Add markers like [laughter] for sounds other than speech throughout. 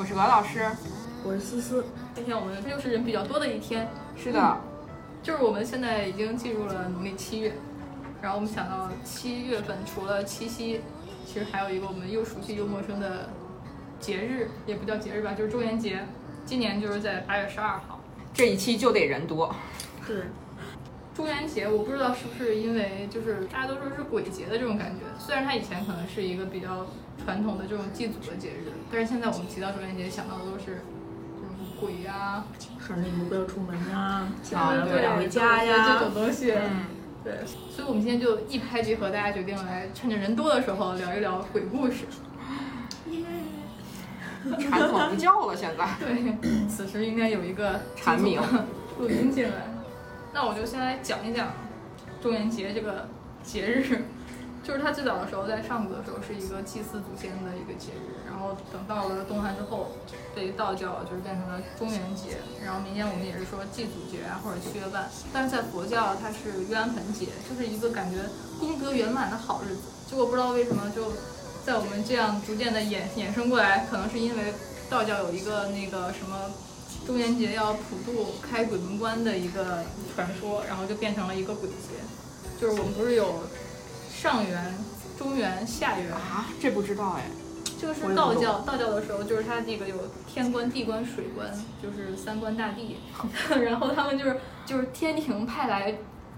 我是王老师。我是思思。今天我们又是人比较多的一天，是的，就是我们现在已经进入了农历七月，然后我们想到七月份除了七夕，其实还有一个我们又熟悉又陌生的节日，也不叫节日吧，就是中元节。今年就是在八月十二号。这一期就得人多。是。中元节，我不知道是不是因为就是大家都说是鬼节的这种感觉，虽然它以前可能是一个比较传统的这种祭祖的节日，但是现在我们提到中元节想到的都是这种鬼呀，生日不要出门呀，[laughs] 啊要回家呀这种东西。嗯，对，所以我们今天就一拍即合，大家决定来趁着人多的时候聊一聊鬼故事。馋口不叫了，现在。对，[coughs] 此时应该有一个蝉鸣录音进来。那我就先来讲一讲中元节这个节日，就是它最早的时候在上古的时候是一个祭祀祖先的一个节日，然后等到了东汉之后，被道教就是变成了中元节，然后民间我们也是说祭祖节啊或者七月半，但是在佛教它是盂兰盆节，就是一个感觉功德圆满的好日子。结果不知道为什么就在我们这样逐渐的衍衍生过来，可能是因为道教有一个那个什么。中元节要普渡开鬼门关的一个传说，然后就变成了一个鬼节。就是我们不是有上元、中元、下元啊？这不知道哎。这个是道教，道教的时候就是它那个有天官、地官、水官，就是三官大帝。[laughs] 然后他们就是就是天庭派来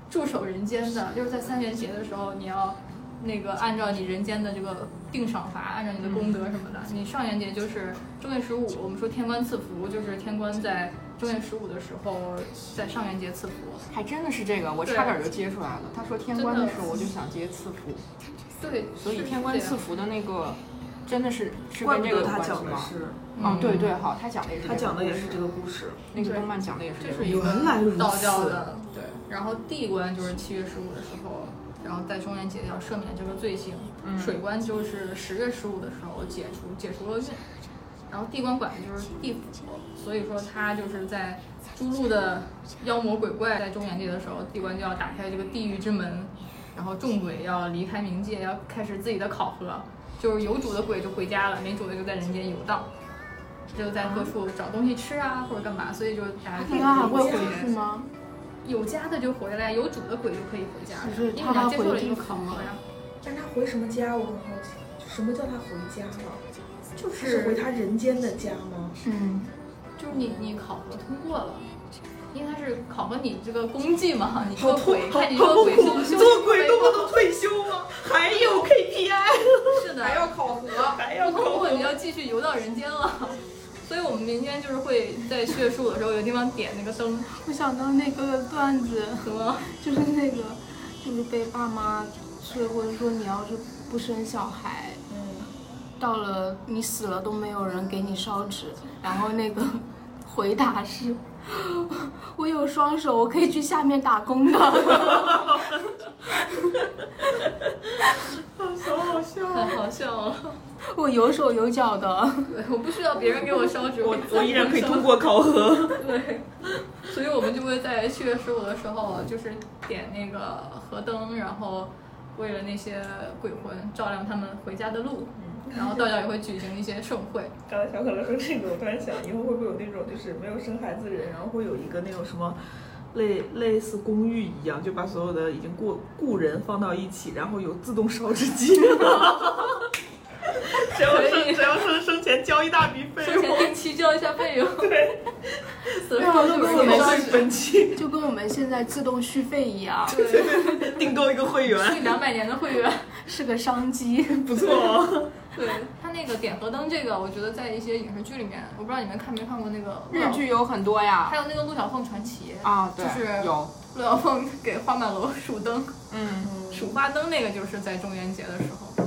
驻守人间的，就是在三元节的时候你要。那个按照你人间的这个定赏罚，按照你的功德什么的，你上元节就是正月十五，我们说天官赐福，就是天官在正月十五的时候在上元节赐福，还真的是这个，我差点就接出来了。他说天官的时候，我就想接赐福。对，所以天官赐福的那个真的是是跟这个有关系吗？嗯，对对，好，他讲的也是他讲的也是这个故事，那个动漫讲的也是这是。原来如此。道教的对，然后地官就是七月十五的时候。然后在中元节要赦免这个罪行，水官就是十月十五的时候解除解除了运，然后地官管的就是地府，所以说他就是在诸路的妖魔鬼怪在中元节的时候，地官就要打开这个地狱之门，然后众鬼要离开冥界，要开始自己的考核，就是有主的鬼就回家了，没主的就在人间游荡，就在各处找东西吃啊或者干嘛，所以就大家他还会回去吗？有家的就回来，有主的鬼就可以回家，就是因为他接受了一个考核呀。但他回什么家？我很好奇，什么叫他回家了？就是回他人间的家吗？嗯，就是你你考核通过了，因为他是考核你这个功绩嘛。你做鬼，看你做鬼修修做鬼都不能退休吗？[laughs] 还有 KPI，是的，还要考核，还要考核，你要继续游到人间了。所以我们明天就是会在学术的时候有地方点那个灯。我想到那个段子，什么？[laughs] 就是那个，就是被爸妈催婚，说你要是不生小孩，嗯，到了你死了都没有人给你烧纸。然后那个回答是，[laughs] 我有双手，我可以去下面打工的。[laughs] 好好笑，太好笑了。[laughs] 我有手有脚的，对，我不需要别人给我烧纸，[laughs] 我我依然可以通过考核。[laughs] 对，所以我们就会在七月十五的时候，就是点那个河灯，然后为了那些鬼魂照亮他们回家的路。然后道教也会举行一些盛会。刚才小可乐说这个，我突然想，以后会不会有那种就是没有生孩子的人，然后会有一个那种什么类类似公寓一样，就把所有的已经过故人放到一起，然后有自动烧纸机。[laughs] 只要生只要生生前交一大笔费用，生前定期交一下费用，对，[laughs] 然后就自动续分期，就跟我们现在自动续费一样，对，[laughs] 订购一个会员，续两百年的会员。是个商机，不错。哦。对他那个点和灯这个，我觉得在一些影视剧里面，我不知道你们看没看过那个日剧有很多呀，还有那个陆小凤传奇啊，对，就是有陆小凤给花满楼数灯，嗯，数花灯那个就是在中元节的时候。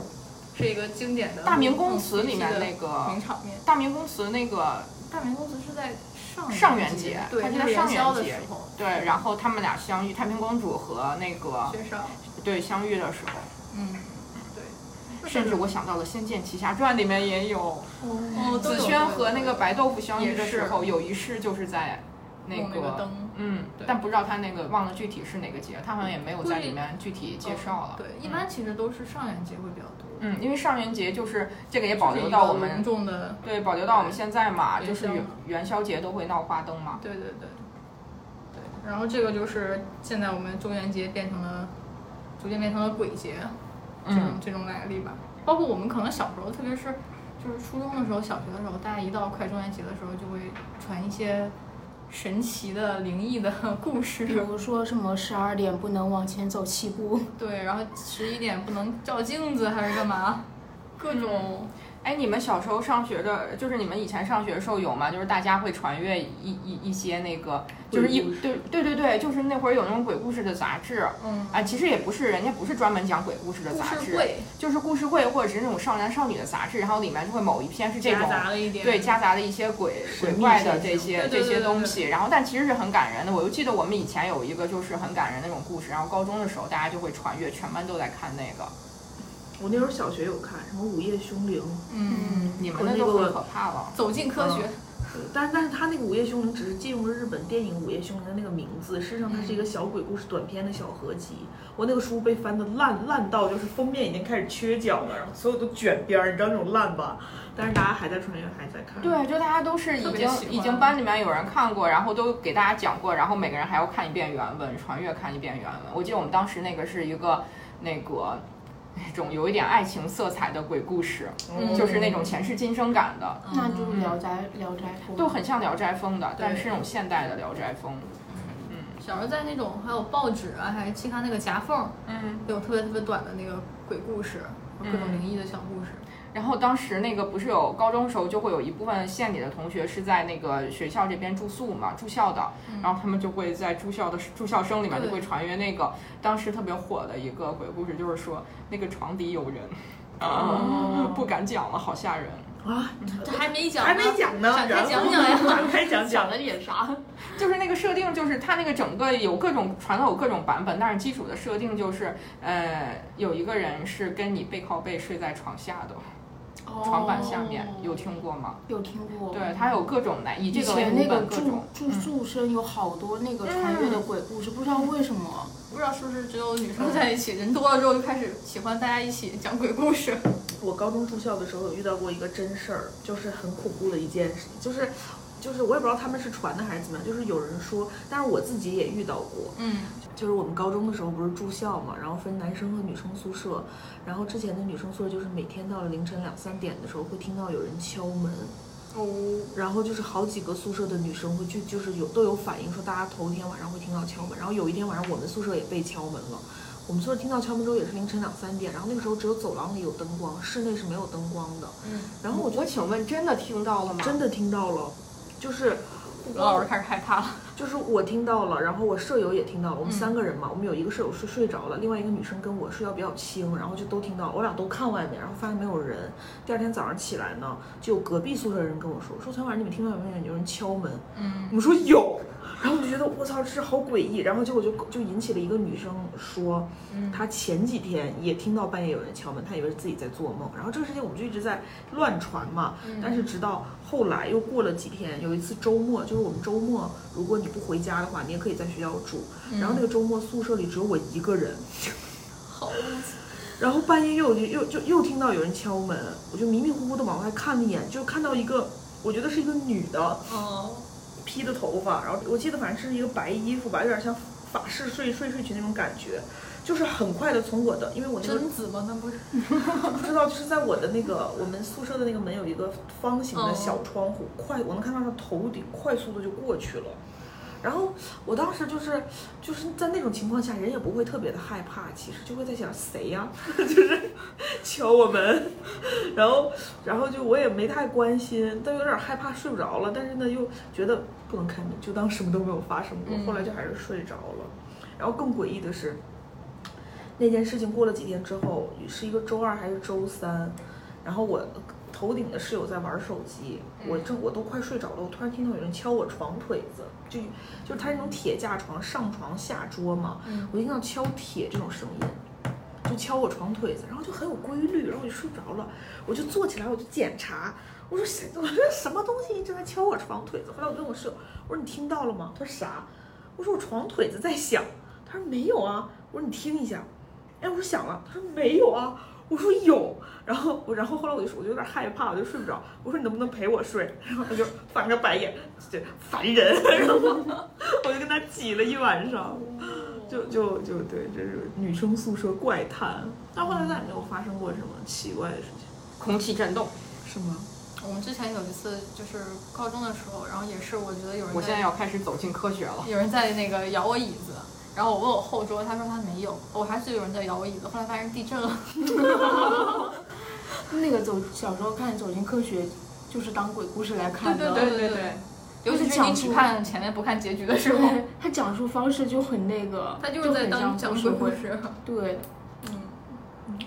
是一个经典的大明宫词里面那个名场面。大明宫词那个大明宫词是在上上元节，对，他在上元节。对，然后他们俩相遇，太平公主和那个薛少，对，相遇的时候。嗯，对。甚至我想到了《仙剑奇侠传》里面也有，哦，紫萱和那个白豆腐相遇的时候，有一世就是在那个灯。嗯对，但不知道他那个忘了具体是哪个节，他好像也没有在里面具体介绍了。对，一般其实都是上元节会比较多。嗯，因为上元节就是这个也保留到我们重的，对保留到我们现在嘛，就是元元宵节都会闹花灯嘛。对对对，对。然后这个就是现在我们中元节变成了，逐渐变成了鬼节，这种、嗯这种来历吧。包括我们可能小时候，特别是就是初中的时候、小学的时候，大家一到快中元节的时候，就会传一些神奇的、灵异的 [laughs] 故事比。如说什么十二点不能往前走七步，对，然后十一点不能照镜子还是干嘛？各种哎，你们小时候上学的，就是你们以前上学的时候有吗？就是大家会传阅一一一些那个，就是一对对对对，就是那会儿有那种鬼故事的杂志。嗯，啊，其实也不是，人家不是专门讲鬼故事的杂志，事会就是故事会或者是那种少男少女的杂志，然后里面就会某一篇是这夹种杂了一点对夹杂的一些鬼鬼怪的这些这些东西，然后但其实是很感人的。我就记得我们以前有一个就是很感人那种故事，然后高中的时候大家就会传阅，全班都在看那个。我那时候小学有看什么《午夜凶铃》，嗯，你们和那个那都很可怕了。走进科学。对但但是他那个《午夜凶铃》只是借用了日本电影《午夜凶铃》的那个名字，事实上它是一个小鬼故事短篇的小合集。我那个书被翻的烂烂到，就是封面已经开始缺角了，然后所有都卷边儿，你知道那种烂吧？但是大家还在传阅，还在看。对，就大家都是已经已经班里面有人看过，然后都给大家讲过，然后每个人还要看一遍原文，传阅看一遍原文。我记得我们当时那个是一个那个那种有一点爱情色彩的鬼故事，嗯。就是那种前世今生感的，那就是聊斋聊斋风，都很像《聊斋风》的，但对。是是那种现代的《聊斋风》。嗯。小时候在那种还有报纸啊，还有期刊那个夹缝，嗯，有特别特别短的那个鬼故事，各种嗯。灵异的小故事。然后当时那个不是有高中时候就会有一部分县里的同学是在那个学校这边住宿嘛，住校的，然后他们就会在住校的住校生里面就会传阅那个当时特别火的一个鬼故事，就是说那个床底有人，啊，[laughs] 不敢讲了，好吓人。啊，这还没讲呢，还没讲呢，展开讲讲呀。展开讲讲。[laughs] 了点啥？[laughs] 就是那个设定，就是它那个整个有各种传统有各种版本，但是基础的设定就是，呃，有一个人是跟你背靠背睡在床下的，床板下面，有听过吗？有听过。对，它有各种难以以这个为前那个，各住种。住宿生有好多那个穿越的鬼故事，不知道为什么。不知道是不是只有女生在一起，人多了之后就开始喜欢大家一起讲鬼故事。我高中住校的时候有遇到过一个真事儿，就是很恐怖的一件事，就是。就是我也不知道他们是传的还是怎么样，就是有人说，但是我自己也遇到过，嗯，就是我们高中的时候不是住校嘛，然后分男生和女生宿舍，然后之前的女生宿舍就是每天到了凌晨两三点的时候会听到有人敲门，哦，然后就是好几个宿舍的女生会去，就是有都有反映说大家头一天晚上会听到敲门，然后有一天晚上我们宿舍也被敲门了，我们宿舍听到敲门之后也是凌晨两三点，然后那个时候只有走廊里有灯光，室内是没有灯光的，嗯，然后我就我请问，真的听到了吗？真的听到了，就是刘老师开始害怕了。就是我听到了，然后我舍友也听到了，我们嗯三个人嘛，我们有一个舍友是睡着了，另外一个女生跟我睡觉比较轻，然后就都听到了，我俩都看外面，然后发现没有人。第二天早上起来呢，就有隔壁宿舍的人跟我说，说昨天晚上你们听到有没有有人敲门？嗯，我们说有，然后我就觉得我操，这是好诡异，然后结果就就引起了一个女生说，嗯。她前几天也听到半夜有人敲门，她以为是自己在做梦，然后这个事情我们就一直在乱传嘛，但是直到后来又过了几天，有一次周末，就是我们周末如果你不回家的话，你也可以在学校住，然后那个周末宿舍里只有我一个人，[laughs] 好，[laughs] 然后半夜又有又就又听到有人敲门，我就迷迷糊糊的往外看了一眼，就看到一个，我觉得是一个女的，哦，披的头发，然后我记得反正是一个白衣服吧，有点像法式睡睡睡裙那种感觉，就是很快的从我的，因为我那个贞子吗？那不是。不知道，就是在我的那个我们宿舍的那个门有一个方形的小窗户，快我能看到他头顶快速的就过去了。然后我当时就是就是在那种情况下，人也不会特别的害怕，其实就会在想谁呀、[laughs] 就是敲我门，然后然后就我也没太关心，但有点害怕睡不着了，但是呢又觉得不能开门，就当什么都没有发生过，嗯。后来就还是睡着了。然后更诡异的是，那件事情过了几天之后，是一个周二还是周三，然后我头顶的室友在玩手机，我正我都快睡着了，我突然听到有人敲我床腿子，就就是他那种铁架床，上床下桌嘛，嗯我听到敲铁这种声音。就敲我床腿子，然后就很有规律，然后我就睡不着了，我就坐起来，我就检查，我说谁？我说什么东西一直在敲我床腿子？后来我就问我室友，我说你听到了吗？他说啥？我说我床腿子在响。他说没有啊。我说你听一下。哎，我说响了。他说没有啊。我说有。然后我，然后后来我就说，我就有点害怕，我就睡不着。我说你能不能陪我睡？[laughs] 然后他就翻个白眼，就烦人。[laughs] 然后我就跟他挤了一晚上。就就就对，这是女生宿舍怪谈。但后来再也没有发生过什么奇怪的事情。空气震动是吗？我们之前有一次就是高中的时候，然后也是我觉得有人，我现在要开始走进科学了。有人在那个摇我椅子，然后我问我后桌，他说他没有，我还是有人在摇我椅子，后来发现地震了。[laughs] 那个走小时候看《走进科学》，就是当鬼故事来看的。对对对对。尤其是你只看前面不看结局的时候，他讲述方式就很那个，他就是在当讲鬼故事。对，嗯，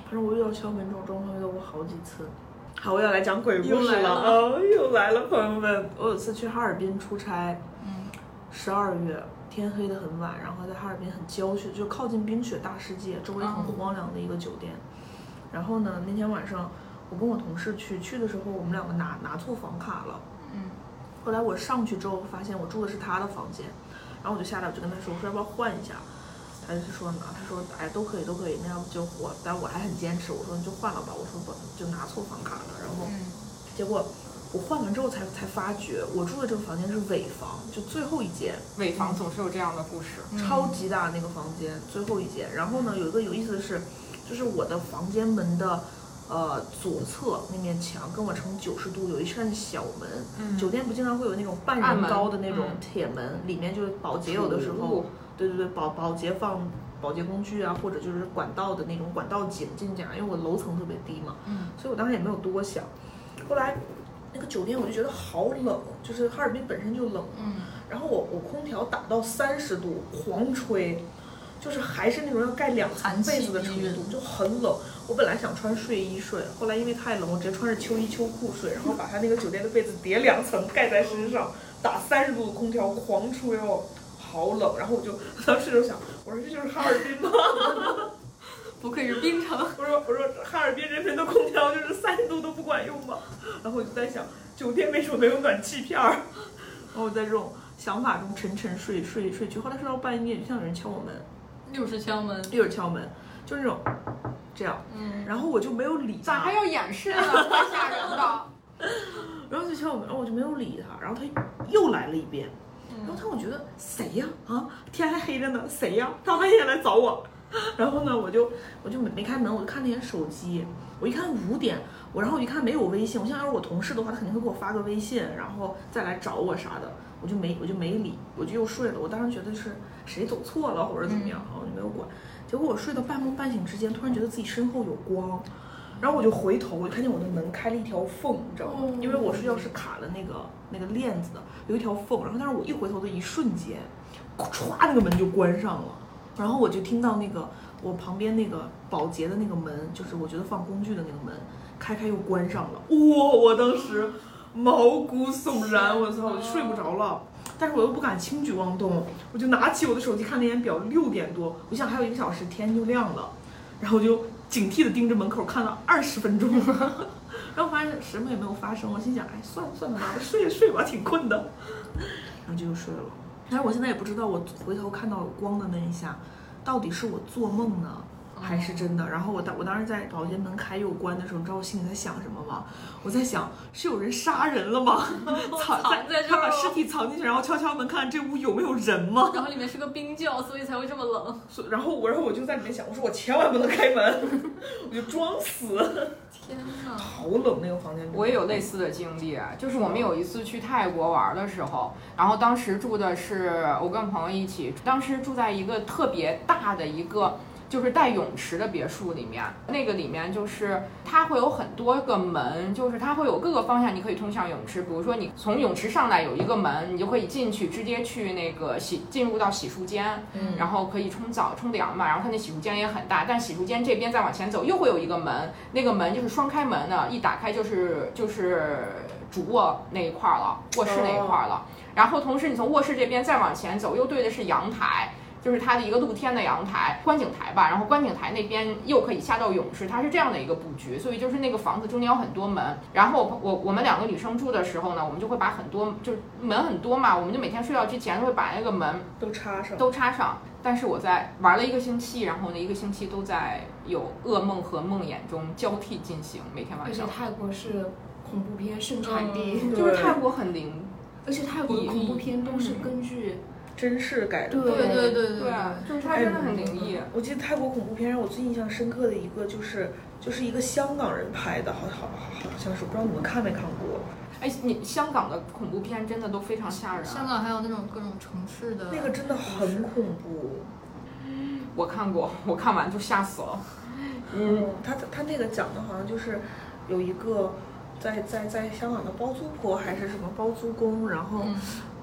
反正我遇到敲门这种状况遇到过好几次。好，我要来讲鬼故事了。哦，又来了，朋友们。我有次去哈尔滨出差，嗯，十二月天黑的很晚，然后在哈尔滨很郊区，就靠近冰雪大世界，周围很荒凉的一个酒店。然后呢，那天晚上我跟我同事去，去的时候我们两个拿拿错房卡了。嗯。后来我上去之后，发现我住的是他的房间，然后我就下来，我就跟他说：“我说要不要换一下？”他就说呢，他说：“哎，都可以，都可以，那要不就我。”但我还很坚持，我说：“你就换了吧。”我说：“不，就拿错房卡了。”然后，结果我换完之后才才发觉，我住的这个房间是尾房，就最后一间。尾房总是有这样的故事，超级大那个房间，最后一间。然后呢，有一个有意思的是，就是我的房间门的。呃，左侧那面墙跟我成九十度，有一扇小门。酒店不经常会有那种半人高的那种铁门，里面就是保洁有的时候，对对对，保保洁放保洁工具啊，或者就是管道的那种管道井进讲，因为我楼层特别低嘛，嗯所以我当时也没有多想。后来那个酒店我就觉得好冷，就是哈尔滨本身就冷，然后我我空调打到三十度狂吹。就是还是那种要盖两层被子的程度，就很冷。我本来想穿睡衣睡，后来因为太冷，我直接穿着秋衣秋裤睡，然后把他那个酒店的被子叠两层盖在身上，打三十度的空调狂吹哦，好冷。然后我就 [laughs] 当时就想，我说这就是哈尔滨吗？[laughs] 不愧是冰城。[laughs] 我说我说哈尔滨人民的空调就是三十度都不管用吗？然后我就在想，酒店为什么没有暖气片儿？然后我在这种想法中沉沉睡睡睡去，后来睡到半夜，就像有人敲我门。又是敲门，又是敲门，就那种这样，嗯，然后我就没有理他，咋还要掩饰呢？太吓人的。[laughs] 然后就敲我门，然后我就没有理他，然后他又来了一遍，然后他我觉得谁呀？啊，天还黑着呢，谁呀？大半夜来找我。然后呢，我就我就没没开门，我就看了一眼手机，我一看五点，我然后我一看没有微信，我想要是我同事的话，他肯定会给我发个微信，然后再来找我啥的，我就没我就没理，我就又睡了。我当时觉得是。谁走错了或者怎么样，我就没有管。结果我睡到半梦半醒之间，突然觉得自己身后有光，然后我就回头，我就看见我的门开了一条缝，你知道吗？因为我睡觉是卡了那个那个链子的，有一条缝。然后但是我一回头的一瞬间，歘，那个门就关上了。然后我就听到那个我旁边那个保洁的那个门，就是我觉得放工具的那个门，开开又关上了。哇！我当时毛骨悚然，我操，我睡不着了。但是我又不敢轻举妄动，我就拿起我的手机看了一眼表，六点多，我想还有一个小时天就亮了，然后我就警惕的盯着门口看了二十分钟，[laughs] 然后发现什么也没有发生，我心想，哎，算了算了，睡睡吧，挺困的，[laughs] 然后就又睡了。但是我现在也不知道，我回头看到光的那一下，到底是我做梦呢？还是真的。然后我当我当时在保洁门开又关的时候，你知道我心里在想什么吗？我在想是有人杀人了吗？[laughs] 藏在他把尸体藏进去，然后敲敲门看这屋有没有人吗？然后里面是个冰窖，所以才会这么冷。然后我然后我就在里面想，我说我千万不能开门，[laughs] 我就装死。天哪，[laughs] 好冷那个房间。我也有类似的经历，就是我们有一次去泰国玩的时候，然后当时住的是我跟朋友一起，当时住在一个特别大的一个。就是带泳池的别墅里面，那个里面就是它会有很多个门，就是它会有各个方向你可以通向泳池。比如说你从泳池上来有一个门，你就可以进去，直接去那个洗进入到洗漱间，然后可以冲澡冲凉嘛。然后它那洗漱间也很大，但洗漱间这边再往前走又会有一个门，那个门就是双开门的，一打开就是就是主卧那一块了，卧室那一块了。然后同时你从卧室这边再往前走，又对的是阳台。就是它的一个露天的阳台，观景台吧，然后观景台那边又可以下到泳池，它是这样的一个布局，所以就是那个房子中间有很多门，然后我我我们两个女生住的时候呢，我们就会把很多就是门很多嘛，我们就每天睡觉之前会把那个门都插上。都插上。但是我在玩了一个星期，然后呢一个星期都在有噩梦和梦魇中交替进行，每天晚上而且。泰国是恐怖片盛产地，嗯就是泰国很灵，而且泰国的恐怖片都是根据真事改的。对对对对对，就是它真的很灵异。我记得泰国恐怖片让我最印象深刻的一个就是就是一个香港人拍的，好好好像是，不知道你们看没看过？哎，你香港的恐怖片真的都非常吓人。香港还有那种各种城市的那个真的很恐怖。我看过，我看完就吓死了。嗯，嗯，他他那个讲的好像就是有一个在在在香港的包租婆还是什么包租公，然后嗯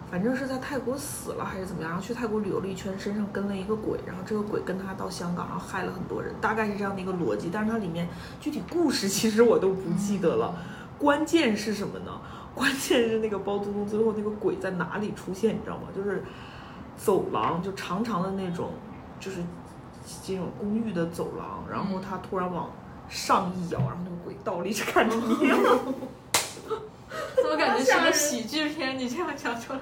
反正是在泰国死了还是怎么样，然后去泰国旅游了一圈，身上跟了一个鬼，然后这个鬼跟他到香港，然后害了很多人，大概是这样的一个逻辑。但是它里面具体故事其实我都不记得了。关键是什么呢？关键是那个包租公最后那个鬼在哪里出现，你知道吗？就是走廊，就长长的那种，就是这种公寓的走廊，然后他突然往上一摇，然后那个鬼倒立着看着你。[laughs] 怎么感觉是个喜剧片？你这样讲出来？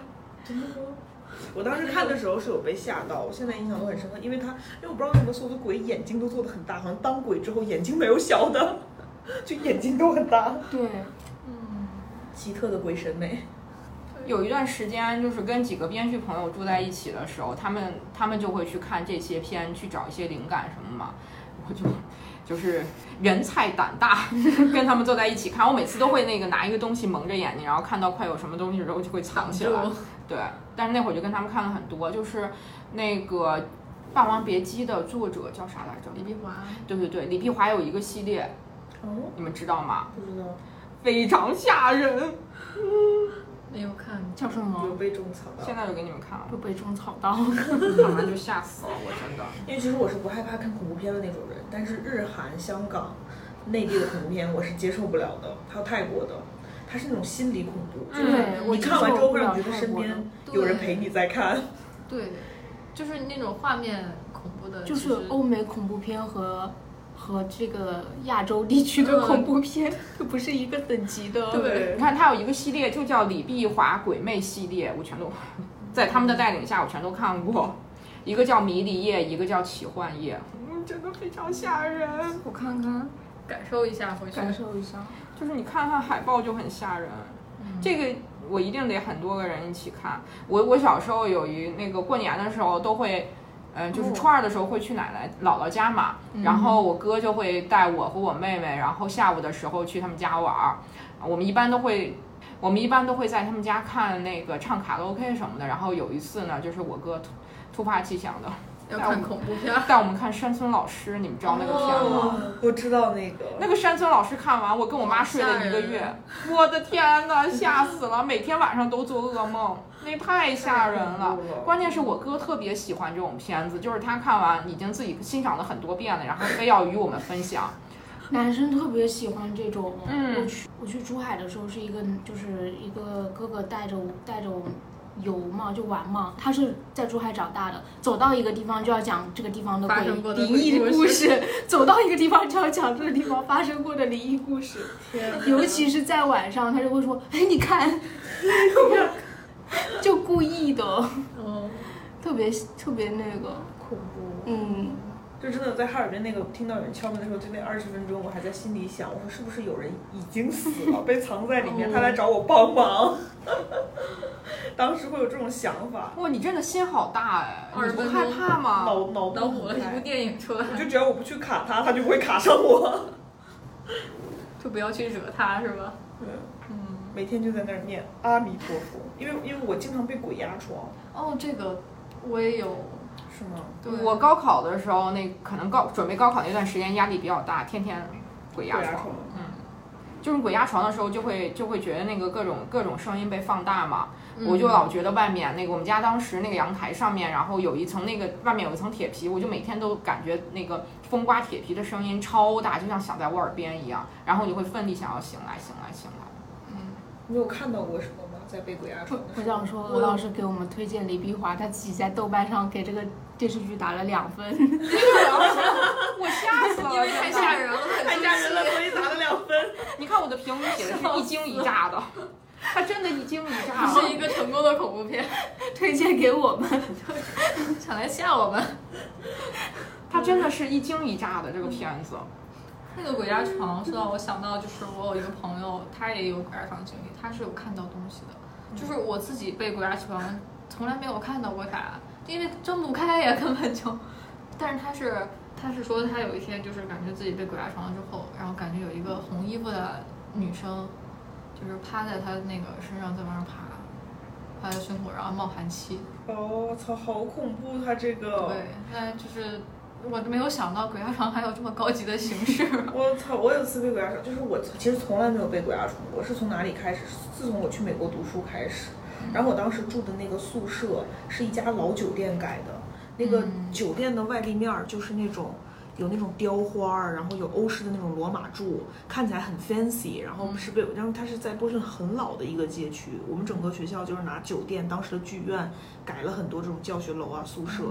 我当时看的时候是有被吓到，我现在印象都很深刻，因为他，因为我不知道为什么所有的鬼眼睛都做的很大，好像当鬼之后眼睛没有小的，[laughs] 就眼睛都很大，对，嗯，奇特的鬼审美。[laughs] 有一段时间，就是跟几个编剧朋友住在一起的时候，他们他们就会去看这些片，去找一些灵感什么嘛。我就就是人菜胆大，[laughs] 跟他们坐在一起看。我每次都会那个拿一个东西蒙着眼睛，然后看到快有什么东西的时候就会藏起来。对，但是那会儿就跟他们看了很多，就是那个《霸王别姬》的作者叫啥来着？李碧华，对对对，李碧华有一个系列，哦，你们知道吗？不知道，非常吓人。[laughs] 没有看，叫什么有？被种草到。现在就给你们看了，会被种草到。看完就吓死了，我真的。因为其实我是不害怕看恐怖片的那种人，但是日韩、香港、内地的恐怖片我是接受不了的，还有泰国的，它是那种心理恐怖，就是你看完之后会让你觉得身边有人陪你在看。对，就是那种画面恐怖的，就是欧美恐怖片和和这个亚洲地区的恐怖片，就不是一个等级的。对你看，它有一个系列就叫李碧华鬼魅系列，我全都在他们的带领下，我全都看过。一个叫迷离夜，一个叫奇幻夜，嗯，真的非常吓人。我看看，感受一下回去。感受一下。就是你看看海报就很吓人。这个我一定得很多个人一起看。我我小时候有一那个过年的时候都会，嗯、就是初二的时候会去奶奶姥姥家嘛，然后我哥就会带我和我妹妹，然后下午的时候去他们家玩儿。我们一般都会。我们一般都会在他们家看那个唱卡拉 OK 什么的，然后有一次呢，就是我哥突突发奇想的要看恐怖片，带我们看山村老师，你们知道那个片吗？哦，我知道那个。那个山村老师看完，我跟我妈睡了一个月，[laughs] 我的天呐，吓死了！每天晚上都做噩梦，那太吓人了。关键是我哥特别喜欢这种片子，就是他看完已经自己欣赏了很多遍了，然后非要与我们分享。男生特别喜欢这种。嗯我去我去珠海的时候，是一个就是一个哥哥带着我带着我游嘛，就玩嘛。他是在珠海长大的，走到一个地方就要讲这个地方的灵异故故事，走到一个地方就要讲这个地方发生过的灵异故事。[laughs] 尤其是在晚上，他就会说：“哎，你看，[laughs] 就故意的，嗯，特别特别那个，恐怖。嗯，就真的在哈尔滨那个听到有人敲门的时候，就那二十分钟，我还在心里想，我说是不是有人已经死了，被藏在里面，他来找我帮忙。[laughs] 当时会有这种想法，哇，你真的心好大哎！你不害怕吗？脑脑补脑补了一部。电影出来，我就只要我不去卡他，他就不会卡上我。[laughs] 就不要去惹他，是吧？对，嗯，每天就在那儿念阿弥陀佛，因为因为我经常被鬼压床，哦，这个我也有，是吗？对，我高考的时候，那可能高准备高考那段时间压力比较大，天天鬼压床。嗯。就是鬼压床的时候，就会就会觉得那个各种各种声音被放大嘛，嗯我就老觉得外面那个我们家当时那个阳台上面，然后有一层那个外面有一层铁皮，我就每天都感觉那个风刮铁皮的声音超大，就像响在我耳边一样，然后你会奋力想要醒来，醒来，醒来。嗯你有看到过什么吗？在被鬼压床。我想说，吴老师给我们推荐李碧华，他自己在豆瓣上给这个电视剧打了两分。[laughs] 我吓死了，[laughs] 因为太吓人了，太吓人了，所以打了两分。[laughs] 你看我的评语写的是一惊一乍的，他真的一惊一乍。是一个成功的恐怖片，推荐给我们，想来吓我们。他真的是一惊一乍的这个片子。那个鬼压床，说到我想到就是我有一个朋友，他也有鬼压床经历，他是有看到东西的。就是我自己被鬼压床，从来没有看到过啥，因为睁不开呀，[laughs] 根本就。但是他是他是说他有一天就是感觉自己被鬼压床了之后，然后感觉有一个红衣服的女生，就是趴在他那个身上在往上爬，趴在胸口，然后冒寒气。哦，我操，好恐怖！他这个。对，那就是我都没有想到鬼压床还有这么高级的形式。[laughs] 我操！我有次被鬼压床，就是我其实从来没有被鬼压床过，是从哪里开始？自从我去美国读书开始，然后我当时住的那个宿舍是一家老酒店改的，那个酒店的外立面儿就是那种。有那种雕花儿，然后有欧式的那种罗马柱，看起来很 fancy。然后是被，然后它是在波士顿很老的一个街区。我们整个学校就是拿酒店当时的剧院改了很多这种教学楼啊、宿舍。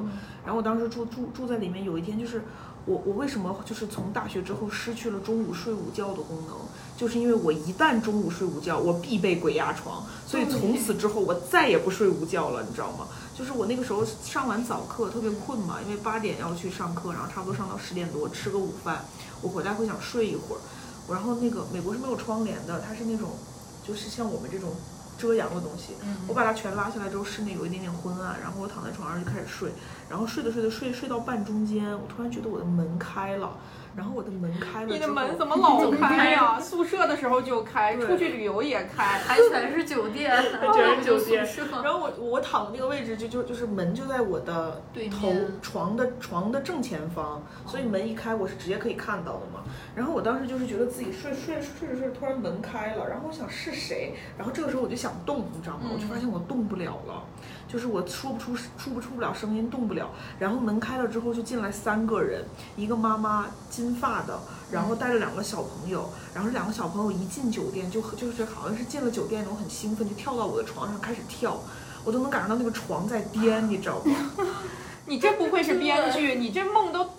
然后我当时住住住在里面，有一天就是我我为什么就是从大学之后失去了中午睡午觉的功能，就是因为我一旦中午睡午觉，我必被鬼压床，所以从此之后我再也不睡午觉了，你知道吗？就是我那个时候上完早课特别困嘛，因为八点要去上课，然后差不多上到十点多吃个午饭，我回来会想睡一会儿。然后那个美国是没有窗帘的，它是那种就是像我们这种遮阳的东西。我把它全拉下来之后，室内有一点点昏暗，然后我躺在床上就开始睡，然后睡着睡着睡睡到半中间，我突然觉得我的门开了。然后我的门开了，你的门怎么老开呀？宿舍的时候就开，出去旅游也开，[laughs] 还全是酒店，全是酒店。[laughs] 然后我我躺的那个位置就就就是门就在我的头床的床的正前方，所以门一开我是直接可以看到的嘛。然后我当时就是觉得自己睡睡睡着睡着，突然门开了，然后我想是谁？然后这个时候我就想动，你知道吗？我就发现我动不了了。就是我说不出出不出不了声音，动不了。然后门开了之后就进来三个人，一个妈妈金发的，然后带着两个小朋友。然后这两个小朋友一进酒店就就是好像是进了酒店那种很兴奋，就跳到我的床上开始跳，我都能感受到那个床在颠，你知道吗？[laughs] 你真不愧是编剧，你这梦都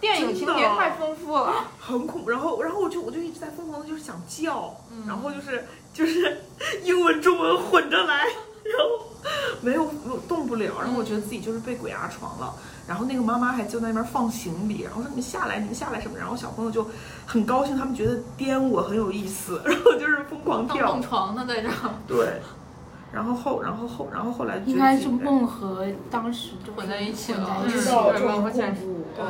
电影情节太丰富了，很恐怖。然后然后我就我就一直在疯狂的就是想叫，然后就是就是 [laughs] 英文中文混着来，然后。[laughs] 没有，动不了。然后我觉得自己就是被鬼压床了。然后那个妈妈还就在那边放行李，然后说你们下来，你们下来什么？然后小朋友就很高兴，他们觉得颠我很有意思，[laughs] 然后就是疯狂跳。蹦床呢，在这。对。然后后，然后后，然后后来应该是梦和当时就混在一起了。知道这么恐怖。对，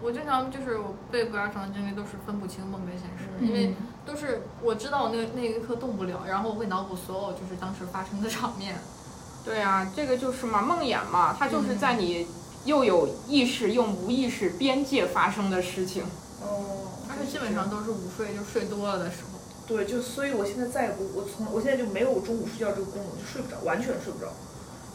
我经常就是我被鬼压床的经历都是分不清梦跟现实，因为都是我知道我那那一刻动不了，然后我会脑补所有就是当时发生的场面。对啊，这个就是嘛，梦魇嘛，它就是在你又有意识又无意识边界发生的事情。哦，而且基本上都是午睡，就睡多了的时候。对，就所以我现在再也不，我从我现在就没有中午睡觉这个功能，就睡不着，完全睡不着。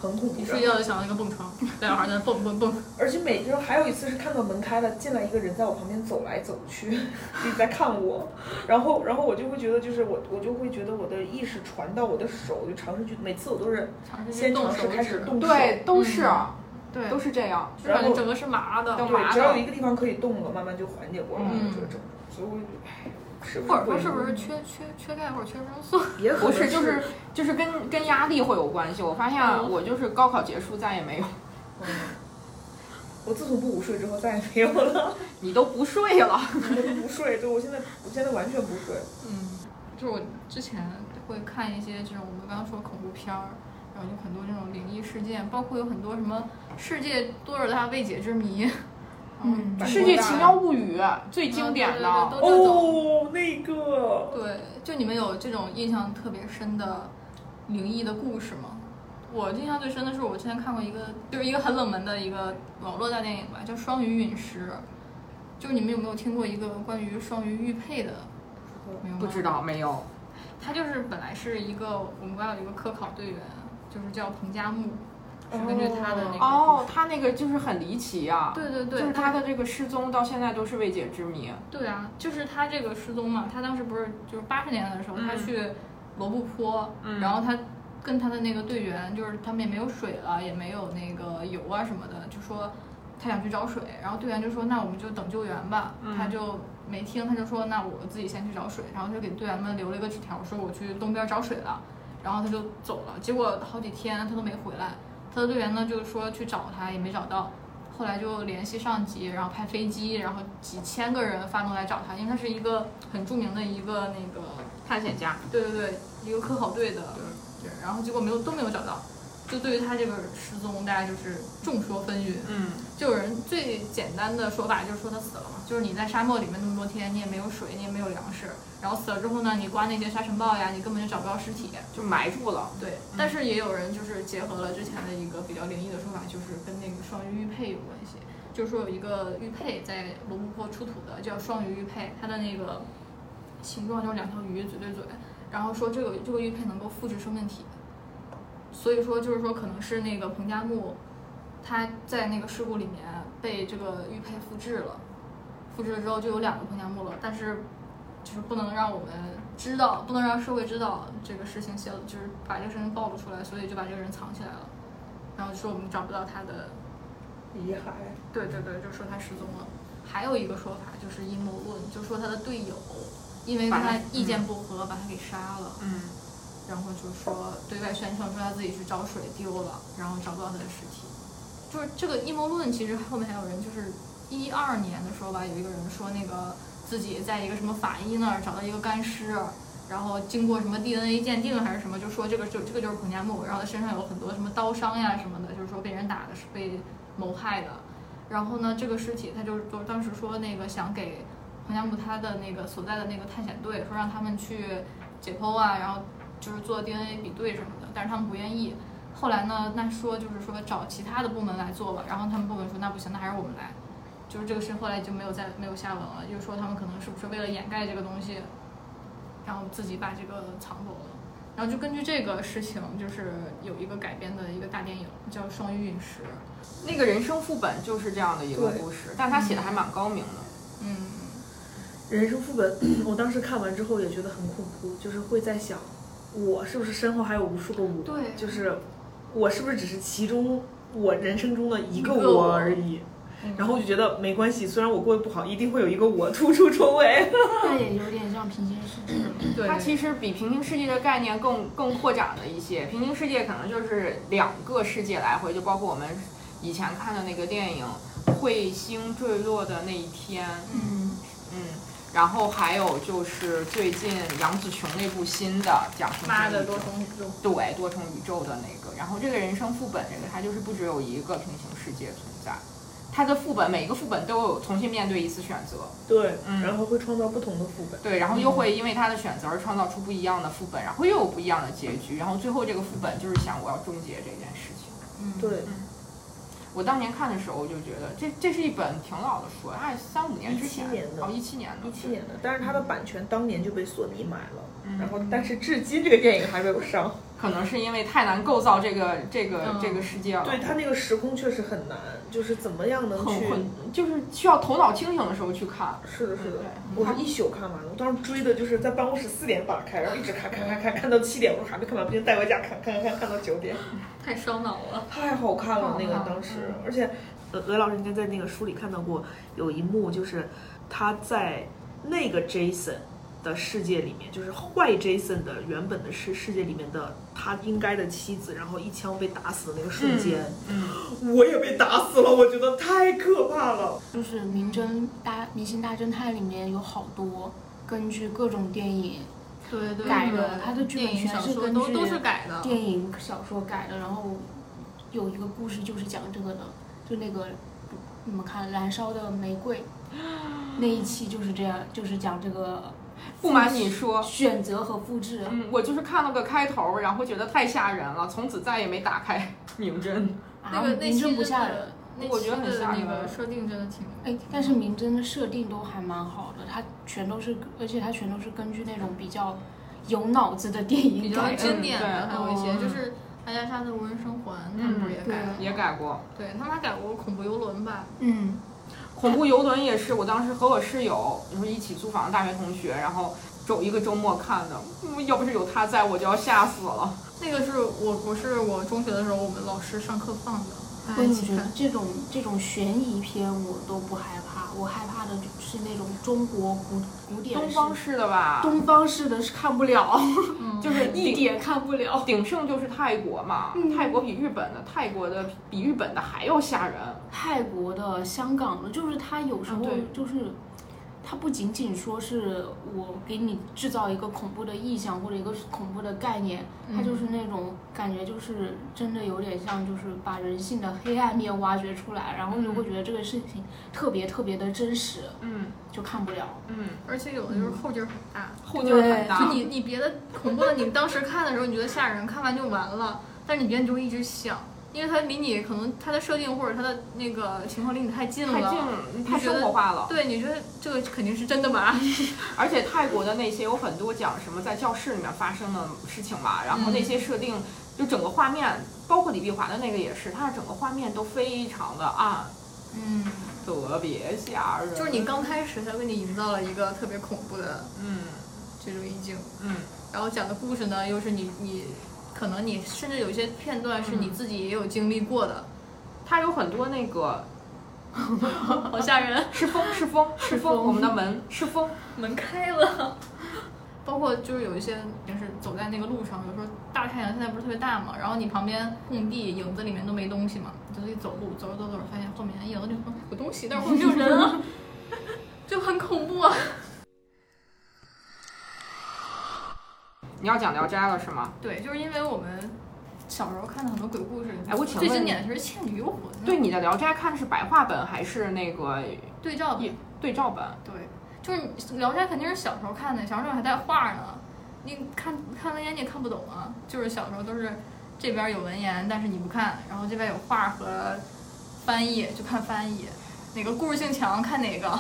很恐怖。你睡觉就想到那个蹦床，两小孩在那蹦蹦蹦。[laughs] 而且每天还有一次是看到门开了，进来一个人在我旁边走来走去，一直在看我。然后，然后我就会觉得，就是我，我就会觉得我的意识传到我的手，就尝试去。每次我都是先尝试开始动手。对，都是，对，都是这样。然后整个是麻的，对，只要有一个地方可以动了，慢慢就缓解过来了。这个症状，所以我唉。或者说是不是缺缺缺钙或者缺维生素？[laughs] 不是，就是就是跟跟压力会有关系。我发现我就是高考结束再也没有。嗯，我自从不午睡之后再也没有了。[laughs] 你都不睡了？[laughs] 我都不睡，对我现在我现在完全不睡。嗯，就是我之前会看一些这种我们刚刚说恐怖片儿，然后有很多这种灵异事件，包括有很多什么世界多少大未解之谜。嗯，《世界奇妙物语》最经典的哦，那个对，就你们有这种印象特别深的灵异的故事吗？我印象最深的是我之前看过一个，就是一个很冷门的一个网络大电影吧，叫《双鱼陨石》。就是你们有没有听过一个关于双鱼玉佩的？不知道，没有。他就是本来是一个我们班有一个科考队员，就是叫彭加木。根据他的那个哦，他那个就是很离奇啊。对对对，就是他的这个失踪到现在都是未解之谜。对啊，就是他这个失踪嘛，他当时不是就是八十年代的时候，他去罗布泊，然后他跟他的那个队员，就是他们也没有水了，也没有那个油啊什么的，就说他想去找水，然后队员就说那我们就等救援吧，嗯。他就没听，他就说那我自己先去找水，然后就给队员们留了一个纸条，说我去东边找水了，然后他就走了，结果好几天他都没回来，他的队员呢就是说去找他也没找到。后来就联系上级，然后派飞机，然后几千个人发动来找他，因为他是一个很著名的一个那个探险家，对对对，一个科考队的对，然后结果没有都没有找到，就对于他这个失踪，大家就是众说纷纭。嗯，就有人最简单的说法就是说他死了嘛，就是你在沙漠里面那么多天，你也没有水，你也没有粮食，然后死了之后呢，你刮那些沙尘暴呀，你根本就找不到尸体。就埋住了。对，但是也有人就是结合了之前的一个比较灵异的说法，就是跟那个双鱼玉佩有关系。就是说有一个玉佩在罗布泊出土的，叫双鱼玉佩，它的那个形状就是两条鱼嘴对嘴，然后说这个这个玉佩能够复制生命体，所以说就是说可能是那个彭加木，他在那个事故里面被这个玉佩复制了，复制了之后就有两个彭加木了，但是就是不能让我们知道，不能让社会知道这个事情泄露，就是把这个事情暴露出来，所以就把这个人藏起来了，然后说我们找不到他的，遗骸。对对对，就说他失踪了。还有一个说法就是阴谋论，就说他的队友因为跟他他意见不合，把他给杀了。嗯，然后就说对外宣称说他自己去找水丢了，然后找不到他的尸体。就是这个阴谋论，其实后面还有人就是一二年的时候吧，有一个人说那个自己在一个什么法医那儿找到一个干尸，然后经过什么 DNA 鉴定还是什么，就说这个就这个就是彭加木，然后他身上有很多什么刀伤呀什么的，就是说被人打的是被谋害的。然后呢，这个尸体他就就当时说那个想给彭加木他的那个所在的那个探险队说让他们去解剖啊，然后就是做 DNA 比对什么的，但是他们不愿意。后来呢，那说就是说找其他的部门来做吧，然后他们部门说那不行，那还是我们来。就是这个事后来就没有再没有下文了，就是说他们可能是不是为了掩盖这个东西，然后自己把这个藏走了。然后就根据这个事情，就是有一个改编的一个大电影叫《双鱼陨石》。那个人生副本就是这样的一个故事，但他写的还蛮高明的。嗯，人生副本，[clears throat] 我当时看完之后也觉得很恐怖，就是会在想，我是不是身后还有无数个我？对就是我是不是只是其中我人生中的一个我我而已？嗯然后我就觉得没关系，虽然我过得不好，一定会有一个我突出重围。那也有点像平行世界。对，它其实比平行世界的概念更更扩展了一些。平行世界可能就是两个世界来回，就包括我们以前看的那个电影《彗星坠落的那一天》，嗯，嗯，然后还有就是最近杨紫琼那部新的讲平妈的行宇宙多重宇宙。对多重宇宙的那个，然后这个人生副本这个它就是不只有一个平行世界存在，它的副本每一个副本都有重新面对一次选择，对，嗯然后会创造不同的副本。对，然后又会因为他的选择而创造出不一样的副本，然后又有不一样的结局，然后最后这个副本就是想我要终结这件事情。嗯，对，我当年看的时候，我就觉得这这是一本挺老的书，大概三五年之前，17年的哦，一七年的，一七年的，但是它的版权当年就被索尼买了，嗯然后但是至今这个电影还没有上。可能是因为太难构造这个这个、嗯这个世界了，对，它那个时空确实很难，就是怎么样能去？很混，就是需要头脑清醒的时候去看。是的，是的对，我是一宿看完了。我当时追的就是在办公室四点打开，然后一直看看看看看到七点，我说还没看完，不行带回家看看看看看到九点。[laughs] 太烧脑了。太好看了，那个当时，而且呃，韦老师应该在那个书里看到过，有一幕就是他在那个 Jason 的世界里面，就是坏 Jason 的原本的世世界里面的他应该的妻子，然后一枪被打死的那个瞬间，嗯，我也被打死了，我觉得太可怕了。就是《名侦大明星大侦探》里面有好多根据各种电影、对对改的他的剧本全小是根据说都都是改的。电影、小说改的，然后有一个故事就是讲这个的，就那个你们看《燃烧的玫瑰》那一期就是这样，就是讲这个不瞒你说，选择和复制。嗯，我就是看了个开头，然后觉得太吓人了，从此再也没打开 [laughs] 名侦。那个那名侦不吓人，，那我觉得很吓人那个设定真的挺。哎，但是名侦的设定都还蛮好的，它全都是，而且它全都是根据那种比较有脑子的电比较影改的。经典的，还有一些哦就是阿加莎的《无人生还》，他们不是也改了？也改过。对他们还改过《恐怖游轮》吧？嗯，恐怖游轮也是，我当时和我室友就是一起租房的大学同学，然后周一个周末看的，嗯要不是有他在，我就要吓死了。那个是我我是我中学的时候我们老师上课放的，我也觉得。这种这种悬疑片我都不害怕，我害怕的就是那种中国古古典东方式的吧，东方式的是看不了，嗯 [laughs] 就是一点看不了。鼎盛就是泰国嘛，嗯泰国比日本的泰国的比日本的还要吓人。泰国的、香港的，就是它有时候就是，它不仅仅说是我给你制造一个恐怖的意象或者一个恐怖的概念，它嗯就是那种感觉，就是真的有点像，就是把人性的黑暗面挖掘出来，然后就会觉得这个事情特别特别的真实，嗯就看不了。嗯，而且有的就是后劲儿很大，后劲儿很大。就你你别的恐怖的，你当时看的时候你觉得吓人，看完就完了，但是你别的你就会一直想，因为它离你可能它的设定或者它的那个情况离你太近了，太近，太生活化了。对，你觉得这个肯定是真的吧？[laughs] 而且泰国的那些有很多讲什么在教室里面发生的事情嘛，然后那些设定就整个画面，包括李碧华的那个也是，它的整个画面都非常的暗，嗯，特别吓人。就是你刚开始他给你营造了一个特别恐怖的嗯这种意境，嗯然后讲的故事呢又是你你可能你甚至有一些片段是你自己也有经历过的，它有很多那个 [laughs] 好吓人，是风是风是风，我们的门是风。门开了。包括就是有一些平时走在那个路上，有时候大太阳现在不是特别大嘛，然后你旁边空地影子里面都没东西嘛，你就自己走路，走着走着发现后面影子里面有东西，但是后面没有人啊，[laughs] 就很恐怖啊。你要讲《聊斋》了是吗？对，就是因为我们小时候看的很多鬼故事，哎我请问最经典的就是《倩女幽魂》，对，你的《聊斋》看的是白话本还是那个对照本对照本？对，就是《聊斋》肯定是小时候看的，小时候还带画呢，你看看文言你也看不懂啊。就是小时候都是这边有文言，但是你不看，然后这边有画和翻译就看翻译，哪个故事性强看哪个。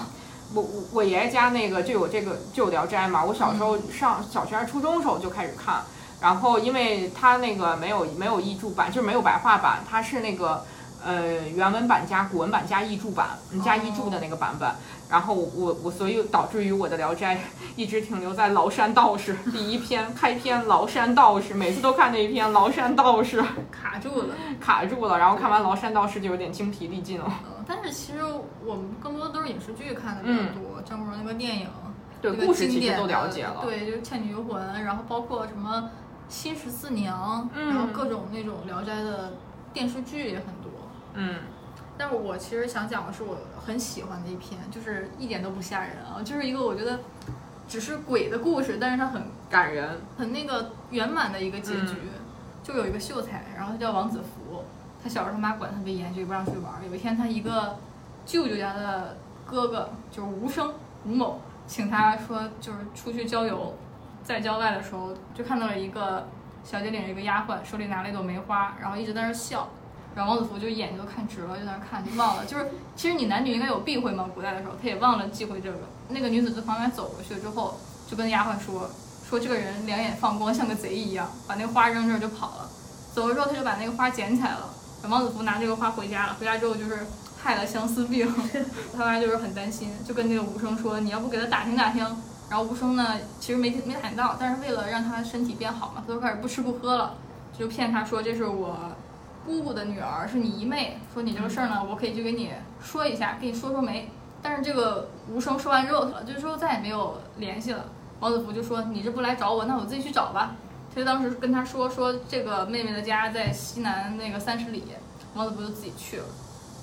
我我我爷爷家那个就有这个就有《聊斋》嘛，我小时候上小学还是初中的时候就开始看，然后因为它那个没有没有译注版，就是没有白话版，它是那个呃原文版加古文版加译注版加译注的那个版本，然后我我所以导致于我的《聊斋》一直停留在崂山道士第一篇开篇崂山道士，每次都看那一篇崂山道士。卡住了，卡住了，然后看完崂山道士就有点精疲力尽了。呃，但是其实我们更多的都是影视剧看的比较多，张国荣那个电影，对故事其实都了解了，对，就是《倩女幽魂》，然后包括什么《新十四娘》嗯然后各种那种《聊斋》的电视剧也很多。嗯但是我其实想讲的是我很喜欢的一篇，就是一点都不吓人啊，就是一个我觉得只是鬼的故事，但是它很感人，很那个圆满的一个结局。就有一个秀才，然后他叫王子福，他小时候他妈管他特别严，就不让出去玩儿。有一天他一个舅舅家的哥哥就是吴生吴某，请他说就是出去郊游，在郊外的时候就看到了一个小姐领着一个丫鬟，手里拿了一朵梅花，然后一直在那儿笑。然后王子服就眼睛都看直了，就在那看，就忘了。就是其实你男女应该有避讳嘛，古代的时候他也忘了忌讳这个。那个女子从旁边走过去之后，就跟丫鬟说说这个人两眼放光，像个贼一样，把那个花扔这儿就跑了。走了之后，他就把那个花捡起来了。王子服拿这个花回家了，回家之后就是害了相思病，[laughs] 他妈就是很担心，就跟那个吴生说，你要不给他打听打听。然后吴生呢，其实没没打听到，但是为了让他身体变好嘛，他就开始不吃不喝了，就骗他说这是我姑姑的女儿，是你姨妹，说你这个事儿呢，我可以去给你说一下，给你说说媒。但是这个吴生说完之后，就是说再也没有联系了。王子服就说：“你这不来找我，那我自己去找吧。”他就当时跟他说：“说这个妹妹的家在西南那个三十里。”王子服就自己去了。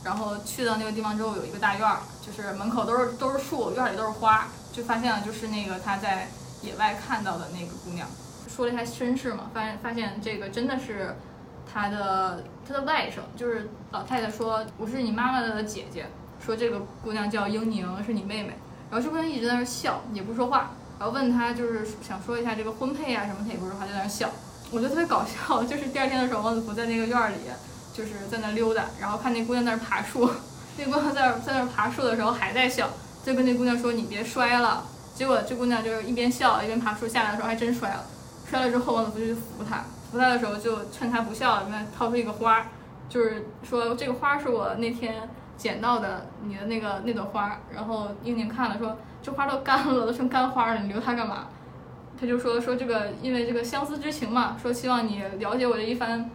然后去到那个地方之后，有一个大院儿，就是门口都是都是树，院里都是花，就发现了就是那个他在野外看到的那个姑娘，说了一下身世嘛，发现发现这个真的是他的他的外甥，就是老太太说我是你妈妈的姐姐，说这个姑娘叫英宁，是你妹妹。然后这姑娘一直在那儿笑，也不说话。然后问她就是想说一下这个婚配啊什么，她也不说话，就在那儿笑。我觉得特别搞笑，就是第二天的时候，王子福在那个院里，就是在那溜达，然后看那姑娘在那儿爬树，那姑娘在在那儿爬树的时候还在笑，就跟那姑娘说你别摔了。结果这姑娘就是一边笑一边爬树，下来的时候还真摔了。摔了之后，王子福就去扶她，扶她的时候就趁他不笑，里面掏出一个花，就是说这个花是我那天捡到的，你的那个那朵花。然后英宁看了说这花都干了，都成干花了，你留它干嘛？他就说说这个因为这个相思之情嘛，说希望你了解我这一番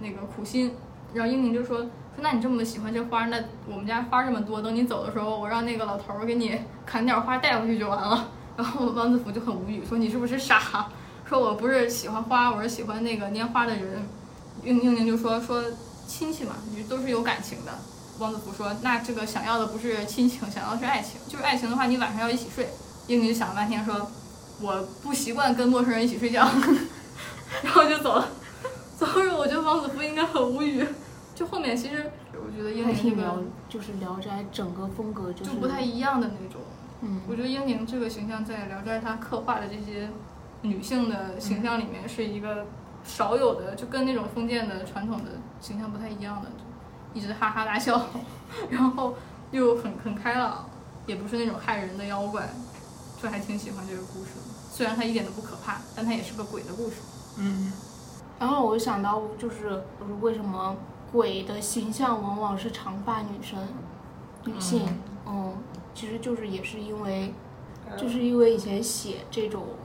那个苦心。然后英宁就说说那你这么喜欢这花，那我们家花这么多，等你走的时候，我让那个老头儿给你砍点花带回去就完了。[laughs] 然后王子服就很无语，说你是不是傻？说我不是喜欢花，我是喜欢那个拈花的人。英英宁就说说亲戚嘛，你都是有感情的。王子福说那这个想要的不是亲情，想要的是爱情。就是爱情的话，你晚上要一起睡。英宁想了半天说我不习惯跟陌生人一起睡觉，[laughs] 然后就走了。走后，我觉得王子福应该很无语。就后面其实我觉得英宁这个，就是《聊斋》整个风格就是就不太一样的那种。嗯，我觉得英宁这个形象在《聊斋》他刻画的这些女性的形象里面是一个少有的，就跟那种封建的传统的形象不太一样的，一直哈哈大笑，[laughs] 然后又很很开朗，也不是那种害人的妖怪，就还挺喜欢这个故事的。虽然它一点都不可怕，但它也是个鬼的故事。嗯，然后我就想到，就是就是为什么鬼的形象往往是长发女生、女性，嗯，其实就是也是因为，就是因为以前写这种古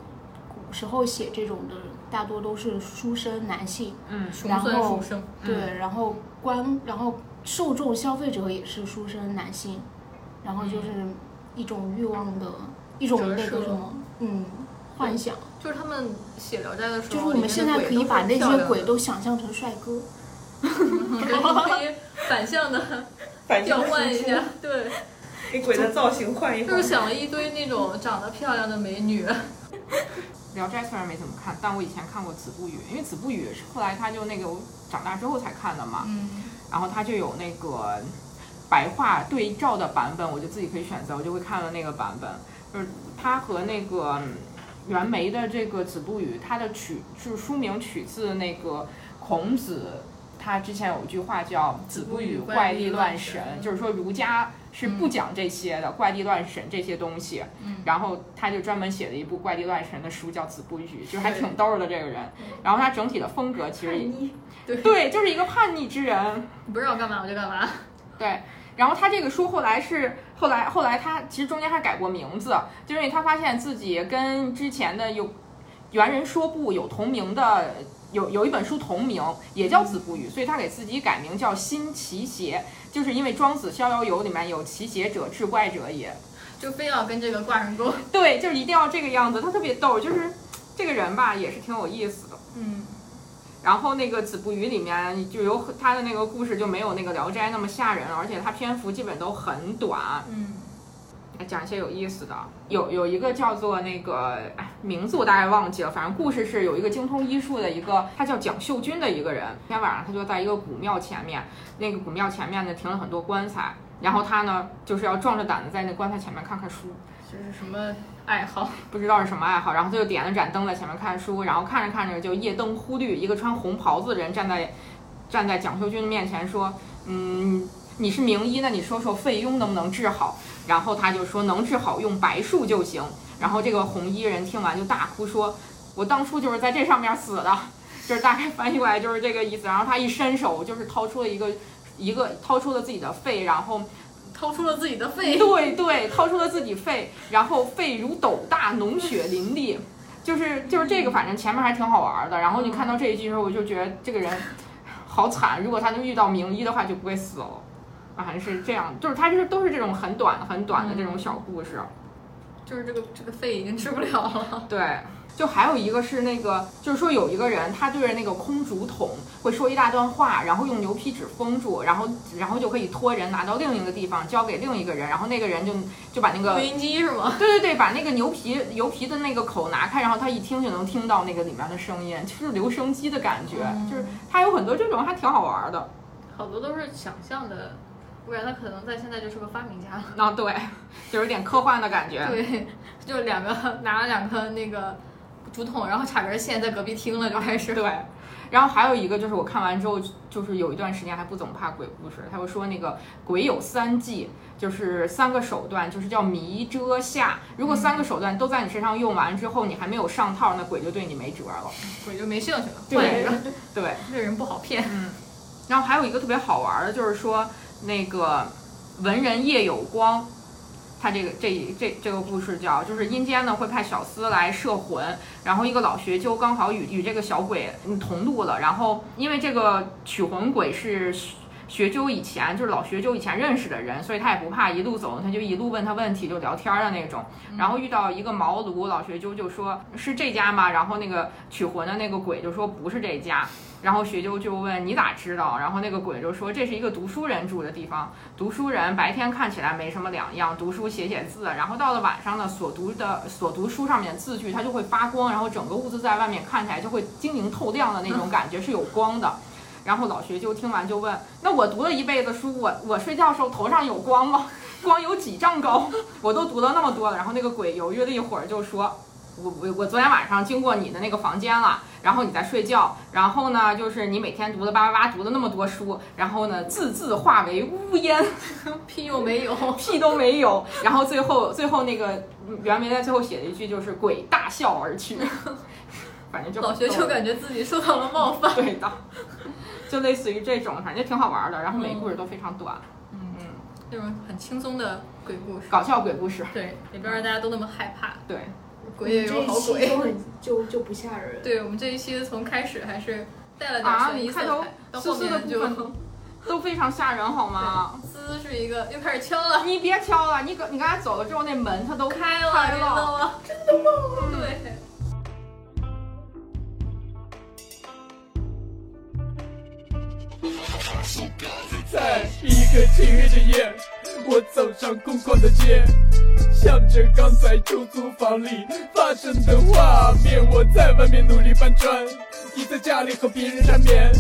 时候写这种的，大多都是书生男性，嗯然后书生，对，然后观，然后受众消费者也是书生男性，然后就是一种欲望的一种那个什么，嗯，幻想，就是他们写《聊斋》的时候，就是我们现在可以把那些鬼都想象成帅哥。[laughs] 你可以反向的 [laughs] 调换一下，对。给鬼的造型换一换就是。想了一堆那种长得漂亮的美女，《[laughs] 聊斋》虽然没怎么看，但我以前看过《子不语》，因为《子不语》是后来他就那个我长大之后才看的嘛，嗯，然后他就有那个白话对照的版本，我就自己可以选择，我就会看了那个版本，就是他和那个嗯袁枚的这个《子不语》，他的取就是书名取自那个孔子，他之前有一句话叫“子不语怪力乱神”，就是说儒家是不讲这些的、怪力乱神这些东西。嗯然后他就专门写了一部怪力乱神的书，叫《子不语》，就是还挺逗儿的这个人。然后他整体的风格其实也对，对，就是一个叛逆之人。你不让我干嘛我就干嘛，对，然后他这个书后来是后来后来他其实中间还改过名字，就是因为他发现自己跟之前的有猿人说不有同名的。有有一本书同名，也叫《子不语》，所以他给自己改名叫新奇邪，就是因为《庄子逍遥游》里面有奇邪者，志怪者也。就非要跟这个挂上钩。对，就是一定要这个样子，他特别逗，就是这个人吧，也是挺有意思的。嗯，然后那个《子不语》里面就有他的那个故事就没有那个《聊斋》那么吓人，而且他篇幅基本都很短。嗯，讲一些有意思的，有有一个叫做那个哎名字我大概忘记了，反正故事是有一个精通医术的一个，他叫蒋秀军的一个人，那天晚上他就在一个古庙前面，那个古庙前面呢停了很多棺材，然后他呢就是要壮着胆子在那棺材前面看看书，这是什么爱好？[laughs] 不知道是什么爱好，然后他就点了盏灯在前面看书，然后看着看着就夜灯忽绿，一个穿红袍子的人站在站在蒋秀军面前说，嗯，你是名医，那你说说肺痈能不能治好？然后他就说能治好用白术就行。然后这个红衣人听完就大哭说，我当初就是在这上面死的，就是大概翻译过来就是这个意思。然后他一伸手就是掏出了一个一个掏出了自己的肺，然后掏出了自己的肺。对对，掏出了自己肺，然后肺如斗大，脓血淋漓，就是就是这个，反正前面还挺好玩的。然后你看到这一句的时候，我就觉得这个人好惨，如果他能遇到名医的话，就不会死了。啊，还是这样，就是它就是都是这种很短很短的这种小故事。就是这个这个肺已经治不了了。[laughs] 对，就还有一个是那个，就是说有一个人他对着那个空竹筒会说一大段话，然后用牛皮纸封住，然后然后就可以托人拿到另一个地方交给另一个人，然后那个人就就把那个录音机是吗？[laughs] 对对对，把那个牛皮牛皮的那个口拿开，然后他一听就能听到那个里面的声音，就是留声机的感觉，嗯就是它有很多这种还挺好玩的。好多都是想象的，不然他可能在现在就是个发明家了。啊，对，就有点科幻的感觉。对，就两个拿了两个那个竹筒，然后插根线在隔壁听了就开始。对，然后还有一个就是我看完之后，就是有一段时间还不怎么怕鬼故事，他会说那个鬼有三忌，就是三个手段，就是叫迷遮吓。如果三个手段都在你身上用完之后，你还没有上套，那鬼就对你没辙了。[laughs] 鬼就没兴趣了，对换一个，对，这人不好骗。嗯，然后还有一个特别好玩的，就是说那个文人叶有光，他这个这这这个故事叫，就是阴间呢会派小厮来摄魂，然后一个老学究刚好与与这个小鬼同路了，然后因为这个取魂鬼是。学究以前就是老学究以前认识的人，所以他也不怕一路走，他就一路问他问题，就聊天的那种。然后遇到一个茅庐，老学究就说是这家吗？然后那个取魂的那个鬼就说不是这家。然后学究就问你咋知道？然后那个鬼就说这是一个读书人住的地方，读书人白天看起来没什么两样，读书写写字，然后到了晚上呢，所读的所读书上面字句它就会发光，然后整个屋子在外面看起来就会晶莹透亮的那种感觉，是有光的。然后老学究听完就问：“那我读了一辈子书，我我睡觉时候头上有光吗？[laughs] 光有几丈高？我都读了那么多了。”然后那个鬼犹豫了一会儿，就说：“我我我昨天晚上经过你的那个房间了，然后你在睡觉，然后呢，就是你每天读的叭叭叭读了那么多书，然后呢，字字化为乌烟，屁又没有，屁都没有。然后最后最后那个原文在最后写了一句，就是鬼大笑而去。反正就老学究感觉自己受到了冒犯。对的。”就类似于这种，反正挺好玩的，然后每个故事都非常短，嗯嗯，那种很轻松的鬼故事，搞笑鬼故事，对，也不让大家都那么害怕，对，鬼也有好鬼，[laughs] 就就不吓人。对我们这一期从开始还是带了点悬疑色彩，到后面就都非常吓人，好吗？滋是一个又开始敲了，你别敲了，你刚你刚才走了之后，那门它都开了，开了，真的吗？对。个漆黑的夜，我走上空旷的街，想着刚才出租房里发生的画面。我在外面努力搬砖，你在家里和别人缠绵，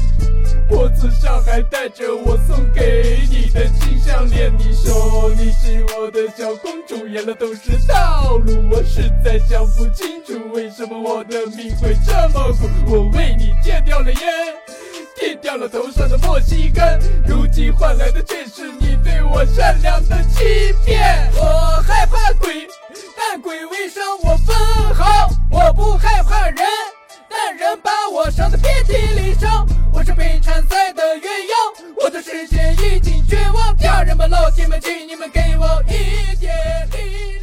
脖子上还戴着我送给你的金项链。你说你是我的小公主，演的都是套路，我实在想不清楚为什么我的命会这么苦。我为你戒掉了烟。剃掉了头上的墨西根，如今换来的却是你对我善良的欺骗。我害怕鬼，但鬼未伤我分毫。我不害怕人，但人把我伤得遍体鳞伤。我是被缠赛的鸳鸯，我的世界已经绝望。家人们、老铁们，请你们给我一点力。